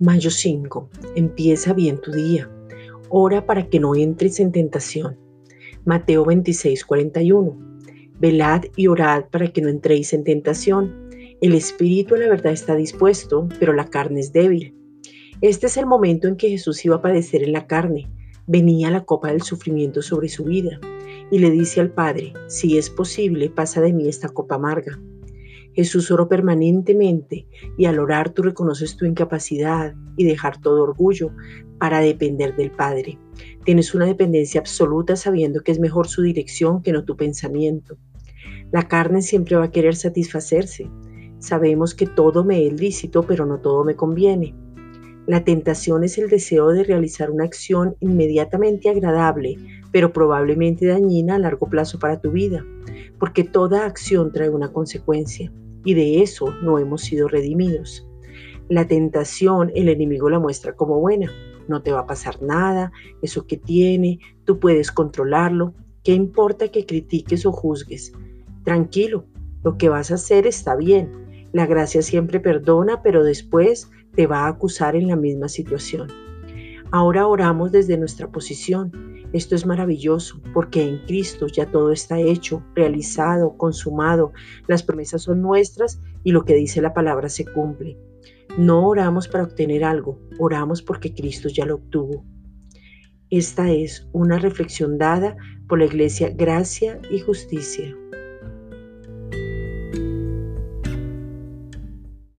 Mayo 5. Empieza bien tu día. Ora para que no entres en tentación. Mateo 26, 41. Velad y orad para que no entréis en tentación. El espíritu a la verdad está dispuesto, pero la carne es débil. Este es el momento en que Jesús iba a padecer en la carne. Venía la copa del sufrimiento sobre su vida y le dice al Padre, si es posible, pasa de mí esta copa amarga. Jesús oró permanentemente y al orar tú reconoces tu incapacidad y dejar todo orgullo para depender del Padre. Tienes una dependencia absoluta sabiendo que es mejor su dirección que no tu pensamiento. La carne siempre va a querer satisfacerse. Sabemos que todo me es lícito, pero no todo me conviene. La tentación es el deseo de realizar una acción inmediatamente agradable, pero probablemente dañina a largo plazo para tu vida, porque toda acción trae una consecuencia y de eso no hemos sido redimidos. La tentación el enemigo la muestra como buena. No te va a pasar nada, eso que tiene, tú puedes controlarlo. ¿Qué importa que critiques o juzgues? Tranquilo, lo que vas a hacer está bien. La gracia siempre perdona, pero después te va a acusar en la misma situación. Ahora oramos desde nuestra posición esto es maravilloso porque en Cristo ya todo está hecho, realizado, consumado. Las promesas son nuestras y lo que dice la palabra se cumple. No oramos para obtener algo, oramos porque Cristo ya lo obtuvo. Esta es una reflexión dada por la Iglesia Gracia y Justicia.